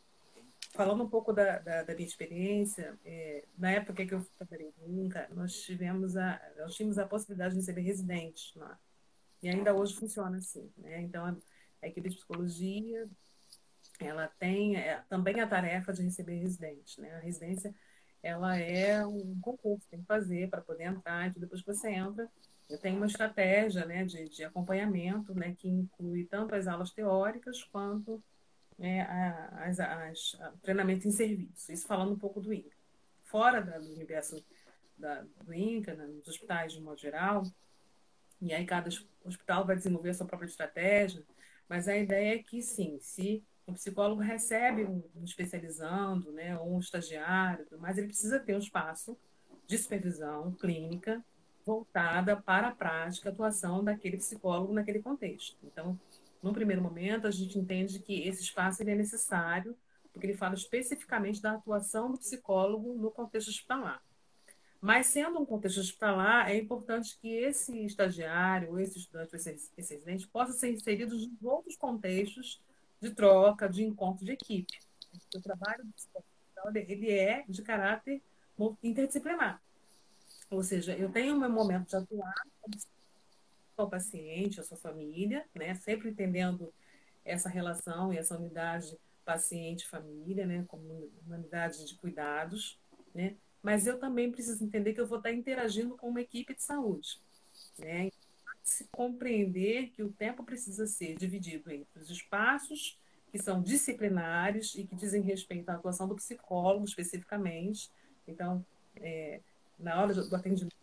falando um pouco da, da, da minha experiência, é, na época que eu trabalhei em Inca, nós tivemos a, nós tínhamos a possibilidade de receber residentes lá. E ainda hoje funciona assim. Né? Então, a, a equipe de psicologia ela tem é, também a tarefa de receber residentes. Né? A residência ela é um concurso, tem que fazer para poder entrar. Então, depois que você entra, eu tenho uma estratégia né, de, de acompanhamento né, que inclui tanto as aulas teóricas quanto né, as, as, a, treinamento em serviço. Isso falando um pouco do INCA. Fora da, do universo da, do INCA, né, nos hospitais de modo geral, e aí cada hospital vai desenvolver a sua própria estratégia, mas a ideia é que sim, se o psicólogo recebe um, um especializando, né, ou um estagiário, mas ele precisa ter um espaço de supervisão clínica voltada para a prática, a atuação daquele psicólogo naquele contexto. Então, no primeiro momento, a gente entende que esse espaço ele é necessário, porque ele fala especificamente da atuação do psicólogo no contexto hospitalar. Mas, sendo um contexto hospitalar, é importante que esse estagiário, esse estudante, esse, esse residente, possa ser inserido em outros contextos de troca, de encontro de equipe. O trabalho do psicólogo ele é de caráter interdisciplinar. Ou seja, eu tenho o meu momento de atuar com o paciente, a sua família, né? sempre entendendo essa relação e essa unidade paciente-família, né? como unidade de cuidados, né? mas eu também preciso entender que eu vou estar interagindo com uma equipe de saúde. Né? Se compreender que o tempo precisa ser dividido entre os espaços que são disciplinares e que dizem respeito à atuação do psicólogo especificamente. Então, é, na hora do atendimento,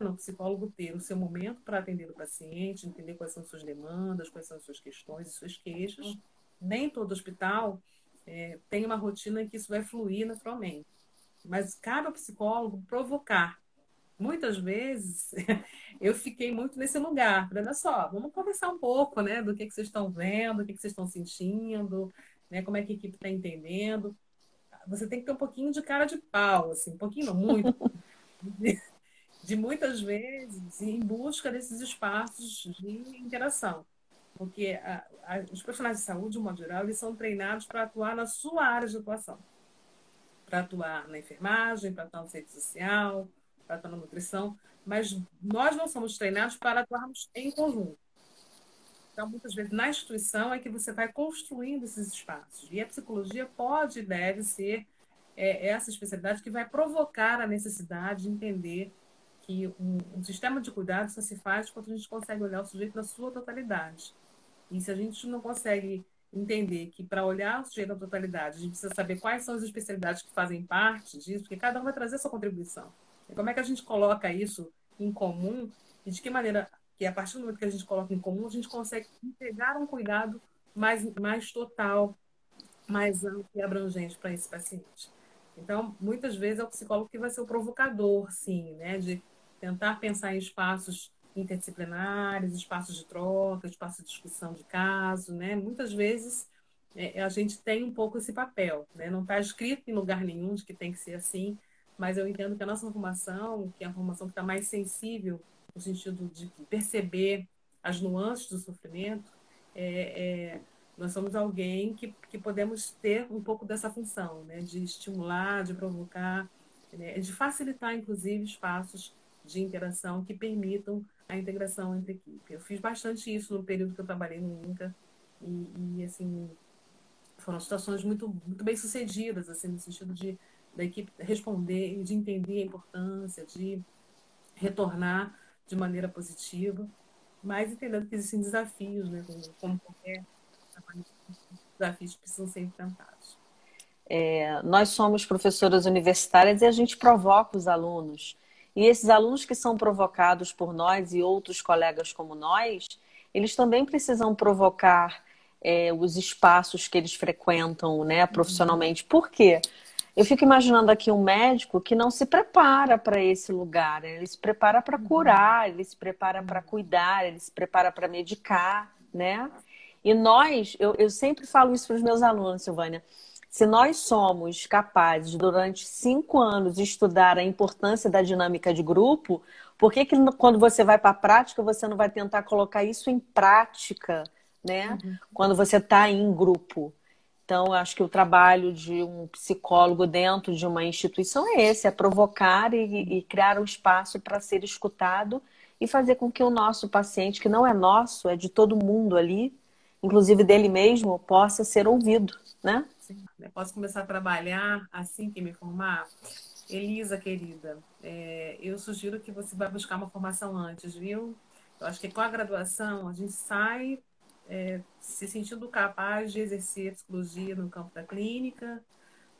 o psicólogo ter o seu momento para atender o paciente, entender quais são suas demandas, quais são suas questões e suas queixas. Nem todo hospital é, tem uma rotina que isso vai fluir naturalmente. Mas cabe ao psicólogo provocar. Muitas vezes eu fiquei muito nesse lugar. Olha só, vamos conversar um pouco, né? Do que, que vocês estão vendo, o que, que vocês estão sentindo, né? Como é que a equipe está entendendo. Você tem que ter um pouquinho de cara de pau, assim, um pouquinho, não muito. de muitas vezes em busca desses espaços de interação. Porque a, a, os profissionais de saúde, de um modo geral, eles são treinados para atuar na sua área de atuação para atuar na enfermagem, para atuar no centro social, atuar na nutrição, mas nós não somos treinados para atuarmos em conjunto. Então, muitas vezes, na instituição é que você vai construindo esses espaços. E a psicologia pode e deve ser é, essa especialidade que vai provocar a necessidade de entender que um, um, sistema de cuidado só se faz quando a gente consegue olhar o sujeito na sua totalidade. E se a gente não consegue entender que para olhar o sujeito na totalidade, a gente precisa saber quais são as especialidades que fazem parte disso, porque cada um vai trazer sua contribuição. Como é que a gente coloca isso em comum e de que maneira que a partir do momento que a gente coloca em comum, a gente consegue entregar um cuidado mais, mais total, mais amplo e abrangente para esse paciente. Então, muitas vezes é o psicólogo que vai ser o provocador, sim, né? De tentar pensar em espaços interdisciplinares, espaços de troca, espaços de discussão de caso, né? Muitas vezes é, a gente tem um pouco esse papel, né? Não está escrito em lugar nenhum de que tem que ser assim, mas eu entendo que a nossa formação, que é a formação que está mais sensível no sentido de perceber as nuances do sofrimento, é, é, nós somos alguém que, que podemos ter um pouco dessa função, né? De estimular, de provocar, né? de facilitar, inclusive, espaços de interação que permitam a integração entre equipe. Eu fiz bastante isso no período que eu trabalhei no INCA e, e assim foram situações muito muito bem sucedidas assim no sentido de da equipe responder, de entender a importância, de retornar de maneira positiva, mas entendendo que existem desafios, né, como qualquer desafios que precisam ser enfrentados. É, nós somos professoras universitárias e a gente provoca os alunos. E esses alunos que são provocados por nós e outros colegas como nós, eles também precisam provocar é, os espaços que eles frequentam né, profissionalmente. Por quê? Eu fico imaginando aqui um médico que não se prepara para esse lugar. Ele se prepara para curar, ele se prepara para cuidar, ele se prepara para medicar, né? E nós, eu, eu sempre falo isso para os meus alunos, Silvânia. Se nós somos capazes, durante cinco anos, de estudar a importância da dinâmica de grupo, por que, que quando você vai para a prática, você não vai tentar colocar isso em prática, né? Uhum. Quando você está em grupo. Então, acho que o trabalho de um psicólogo dentro de uma instituição é esse: é provocar e, e criar um espaço para ser escutado e fazer com que o nosso paciente, que não é nosso, é de todo mundo ali, inclusive dele mesmo, possa ser ouvido, né? Sim. Posso começar a trabalhar assim que me formar? Elisa, querida, é, eu sugiro que você vá buscar uma formação antes, viu? Eu acho que com a graduação a gente sai é, se sentindo capaz de exercer psicologia no campo da clínica,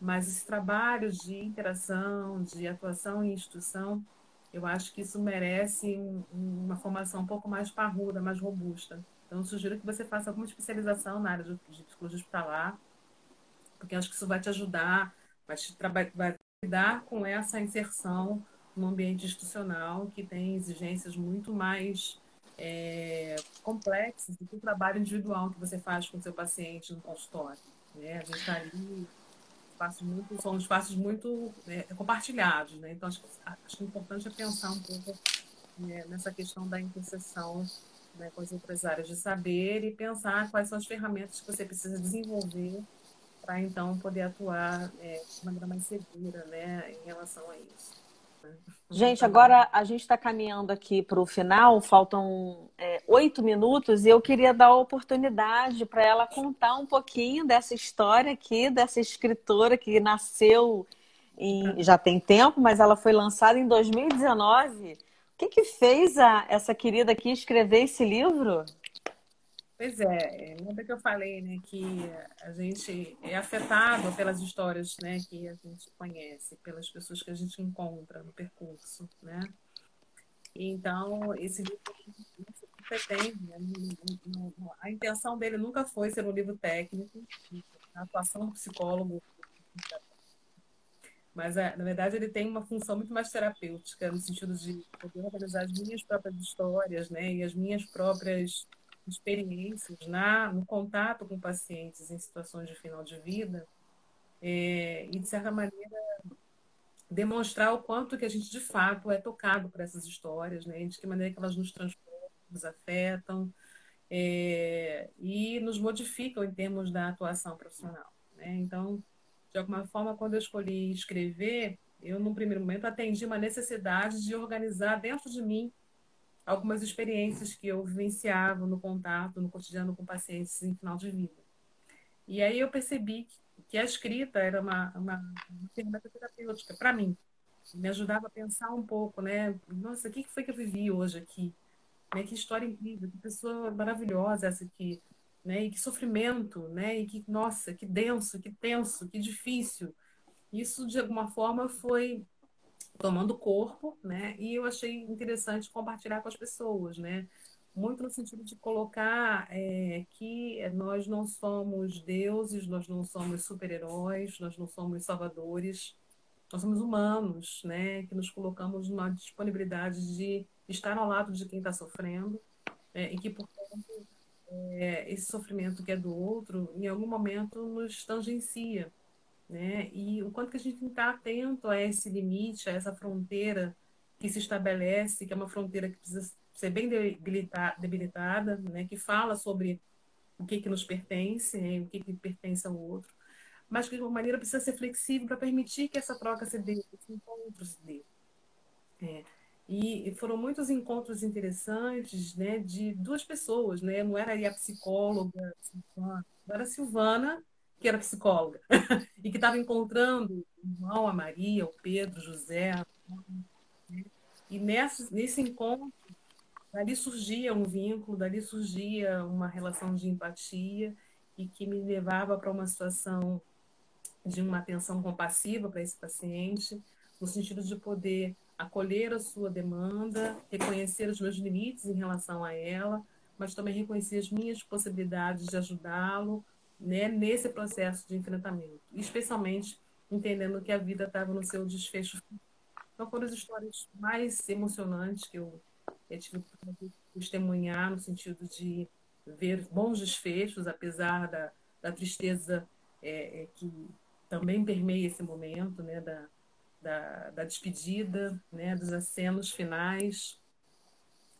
mas esses trabalhos de interação, de atuação em instituição, eu acho que isso merece um, uma formação um pouco mais parruda, mais robusta. Então, eu sugiro que você faça alguma especialização na área de, de psicologia hospitalar, porque acho que isso vai te ajudar, vai te vai lidar com essa inserção no ambiente institucional que tem exigências muito mais é, complexas do trabalho individual que você faz com o seu paciente no consultório. Né? A gente está ali, espaços muito, são espaços muito é, compartilhados. Né? Então, acho, acho que o importante é pensar um pouco né, nessa questão da interseção né, com as outras áreas de saber e pensar quais são as ferramentas que você precisa desenvolver para então poder atuar é, de maneira mais segura né, em relação a isso. Gente, agora a gente está caminhando aqui para o final, faltam é, oito minutos, e eu queria dar a oportunidade para ela contar um pouquinho dessa história aqui, dessa escritora que nasceu em, já tem tempo, mas ela foi lançada em 2019 que, que fez a, essa querida aqui escrever esse livro? Pois é, lembra que eu falei né, que a gente é afetado pelas histórias né, que a gente conhece, pelas pessoas que a gente encontra no percurso. Né? Então, esse livro pretende, né, a intenção dele nunca foi ser um livro técnico, a atuação do psicólogo mas, é, na verdade, ele tem uma função muito mais terapêutica, no sentido de poder organizar as minhas próprias histórias né, e as minhas próprias experiências na, no contato com pacientes em situações de final de vida é, e, de certa maneira, demonstrar o quanto que a gente, de fato, é tocado por essas histórias, né, de que maneira que elas nos transformam, nos afetam é, e nos modificam em termos da atuação profissional. Né? Então, de alguma forma, quando eu escolhi escrever, eu, num primeiro momento, atendi uma necessidade de organizar dentro de mim algumas experiências que eu vivenciava no contato, no cotidiano com pacientes em final de vida. E aí eu percebi que a escrita era uma, uma, ferramenta terapêutica para mim. Me ajudava a pensar um pouco, né? Nossa, o que foi que eu vivi hoje aqui? Né? Que história incrível, que pessoa maravilhosa essa aqui né? E que sofrimento, né? E que, nossa, que denso, que tenso, que difícil. Isso, de alguma forma, foi tomando corpo, né? E eu achei interessante compartilhar com as pessoas, né? Muito no sentido de colocar é, que nós não somos deuses, nós não somos super-heróis, nós não somos salvadores, nós somos humanos, né? Que nos colocamos numa disponibilidade de estar ao lado de quem está sofrendo é, e que, portanto, é, esse sofrimento que é do outro, em algum momento nos tangencia, né? E o quanto que a gente está atento a esse limite, a essa fronteira que se estabelece, que é uma fronteira que precisa ser bem debilitada, né? Que fala sobre o que que nos pertence, né? o que que pertence ao outro, mas que de uma maneira precisa ser flexível para permitir que essa troca se dê, esse encontro se dê. É. E foram muitos encontros interessantes, né, de duas pessoas, né? Não era a psicóloga, Silvana, era a Silvana, que era psicóloga, e que estava encontrando o irmão, a Maria, o Pedro, o José. Né? E nesse, nesse encontro, dali surgia um vínculo, dali surgia uma relação de empatia e que me levava para uma situação de uma atenção compassiva para esse paciente, no sentido de poder acolher a sua demanda, reconhecer os meus limites em relação a ela, mas também reconhecer as minhas possibilidades de ajudá-lo né, nesse processo de enfrentamento, especialmente entendendo que a vida estava no seu desfecho. Então foram as histórias mais emocionantes que eu, eu tive para testemunhar, no sentido de ver bons desfechos, apesar da, da tristeza é, é, que também permeia esse momento né, da, da, da despedida, né, dos acenos finais,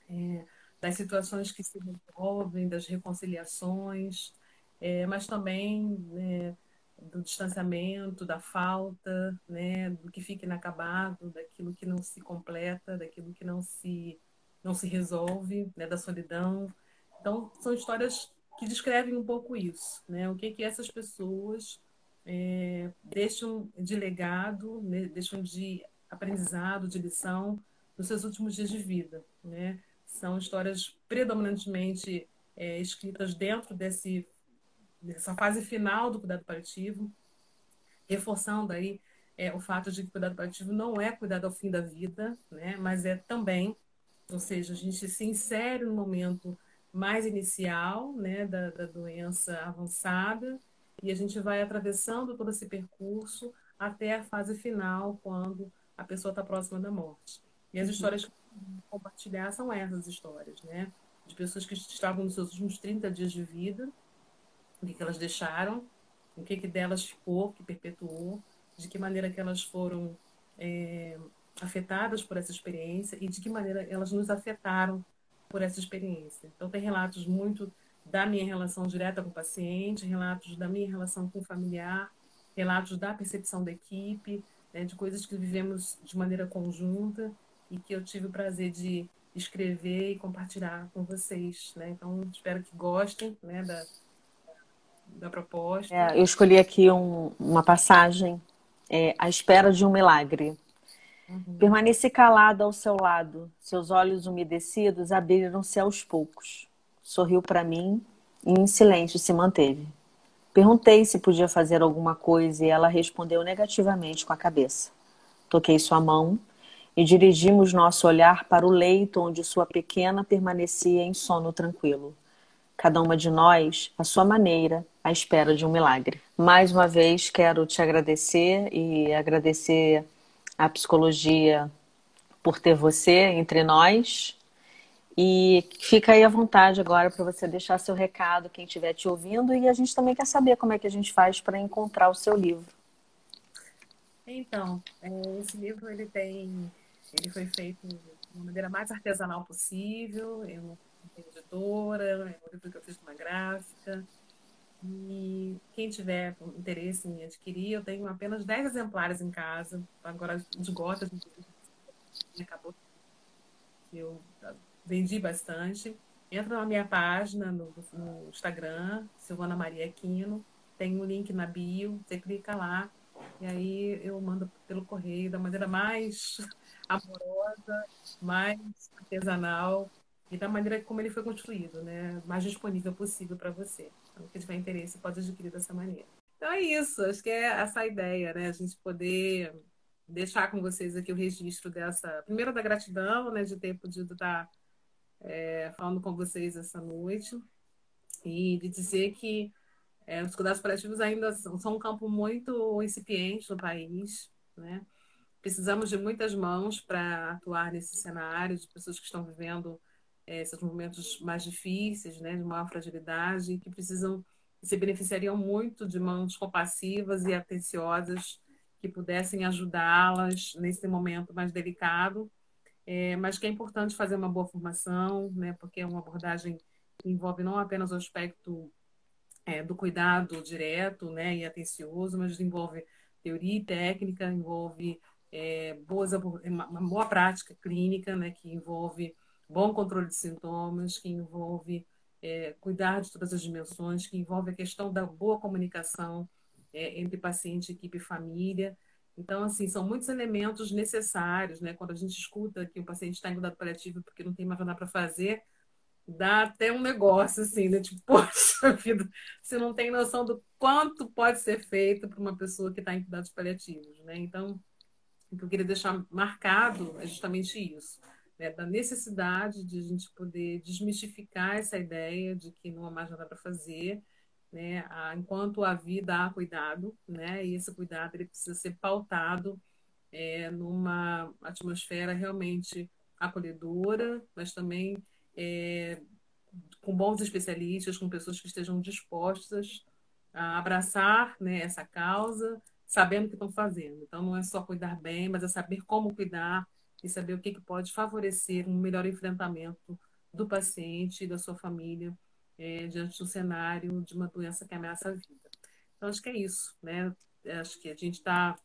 é, das situações que se resolvem, das reconciliações, é, mas também né, do distanciamento, da falta, né, do que fica inacabado, daquilo que não se completa, daquilo que não se não se resolve, né, da solidão. Então, são histórias que descrevem um pouco isso, né? O que que essas pessoas é, deixam de legado, né, deixam de aprendizado, de lição nos seus últimos dias de vida. Né? São histórias predominantemente é, escritas dentro desse, dessa fase final do cuidado paliativo, reforçando aí é, o fato de que o cuidado paliativo não é cuidado ao fim da vida, né? mas é também, ou seja, a gente se insere no momento mais inicial né, da, da doença avançada, e a gente vai atravessando todo esse percurso até a fase final, quando a pessoa está próxima da morte. E as uhum. histórias que eu compartilhar são essas histórias, né? De pessoas que estavam nos seus últimos 30 dias de vida, o que, que elas deixaram, o que, que delas ficou, que perpetuou, de que maneira que elas foram é, afetadas por essa experiência e de que maneira elas nos afetaram por essa experiência. Então, tem relatos muito da minha relação direta com o paciente, relatos da minha relação com o familiar, relatos da percepção da equipe, né, de coisas que vivemos de maneira conjunta e que eu tive o prazer de escrever e compartilhar com vocês. Né? Então, espero que gostem né, da, da proposta. É, eu escolhi aqui um, uma passagem, é, A Espera de um Milagre. Uhum. Permaneci calada ao seu lado, seus olhos umedecidos abriram-se aos poucos sorriu para mim e em silêncio se manteve. Perguntei se podia fazer alguma coisa e ela respondeu negativamente com a cabeça. Toquei sua mão e dirigimos nosso olhar para o leito onde sua pequena permanecia em sono tranquilo. Cada uma de nós, à sua maneira, à espera de um milagre. Mais uma vez, quero te agradecer e agradecer à psicologia por ter você entre nós e fica aí à vontade agora para você deixar seu recado, quem estiver te ouvindo, e a gente também quer saber como é que a gente faz para encontrar o seu livro. Então, é, esse livro ele tem, ele foi feito uma maneira mais artesanal possível. Eu editora, é um livro que eu fiz com uma gráfica. E quem tiver interesse em adquirir, eu tenho apenas 10 exemplares em casa. Agora, de gotas, acabou. Eu vendi bastante. Entra na minha página no, no Instagram, Silvana Maria Aquino, tem um link na bio, você clica lá, e aí eu mando pelo correio da maneira mais amorosa, mais artesanal e da maneira como ele foi construído, né? Mais disponível possível para você. Então, quem tiver interesse pode adquirir dessa maneira. Então é isso, acho que é essa a ideia, né? A gente poder deixar com vocês aqui o registro dessa, primeiro da gratidão, né, de ter podido estar é, falando com vocês essa noite e de dizer que é, os cuidados paliativos ainda são, são, um campo muito incipiente no país, né? precisamos de muitas mãos para atuar nesse cenário, de pessoas que estão vivendo é, esses momentos mais difíceis, né, de maior fragilidade, que precisam, se beneficiariam muito de mãos compassivas e atenciosas que pudessem ajudá-las nesse momento mais delicado, é, mas que é importante fazer uma boa formação, né, porque é uma abordagem que envolve não apenas o aspecto é, do cuidado direto né, e atencioso, mas envolve teoria e técnica, envolve é, boas, uma boa prática clínica, né, que envolve bom controle de sintomas, que envolve é, cuidar de todas as dimensões, que envolve a questão da boa comunicação é, entre paciente, equipe e família. Então, assim, são muitos elementos necessários, né? Quando a gente escuta que o paciente está em cuidado paliativo porque não tem mais nada para fazer, dá até um negócio, assim, né? Tipo, poxa vida, você não tem noção do quanto pode ser feito para uma pessoa que está em cuidados paliativos, né? Então, o que eu queria deixar marcado é justamente isso, né? da necessidade de a gente poder desmistificar essa ideia de que não há mais nada para fazer, né? enquanto a vida há cuidado, né? e esse cuidado ele precisa ser pautado é, numa atmosfera realmente acolhedora, mas também é, com bons especialistas, com pessoas que estejam dispostas a abraçar né, essa causa, sabendo o que estão fazendo. Então, não é só cuidar bem, mas é saber como cuidar e saber o que, que pode favorecer um melhor enfrentamento do paciente e da sua família é, diante do cenário de uma doença que ameaça a vida. Então, acho que é isso, né? Acho que a gente está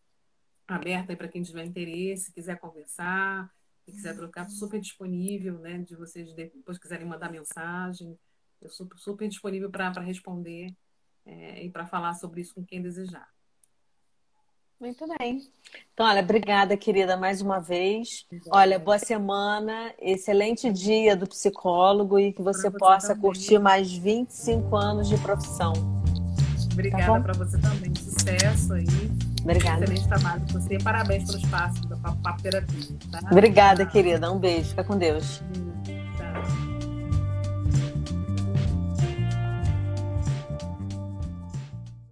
aberta para quem tiver interesse, quiser conversar, quiser trocar, super disponível, né? De vocês depois quiserem mandar mensagem, eu sou super disponível para responder é, e para falar sobre isso com quem desejar. Muito bem. Então, olha, obrigada, querida, mais uma vez. Olha, boa semana, excelente dia do psicólogo e que você, você possa também. curtir mais 25 anos de profissão. Obrigada tá para você também. Sucesso aí. Obrigada. Excelente trabalho com você. Parabéns pelo espaço da Papo Terapia. Tá? Obrigada, querida. Um beijo. Fica com Deus.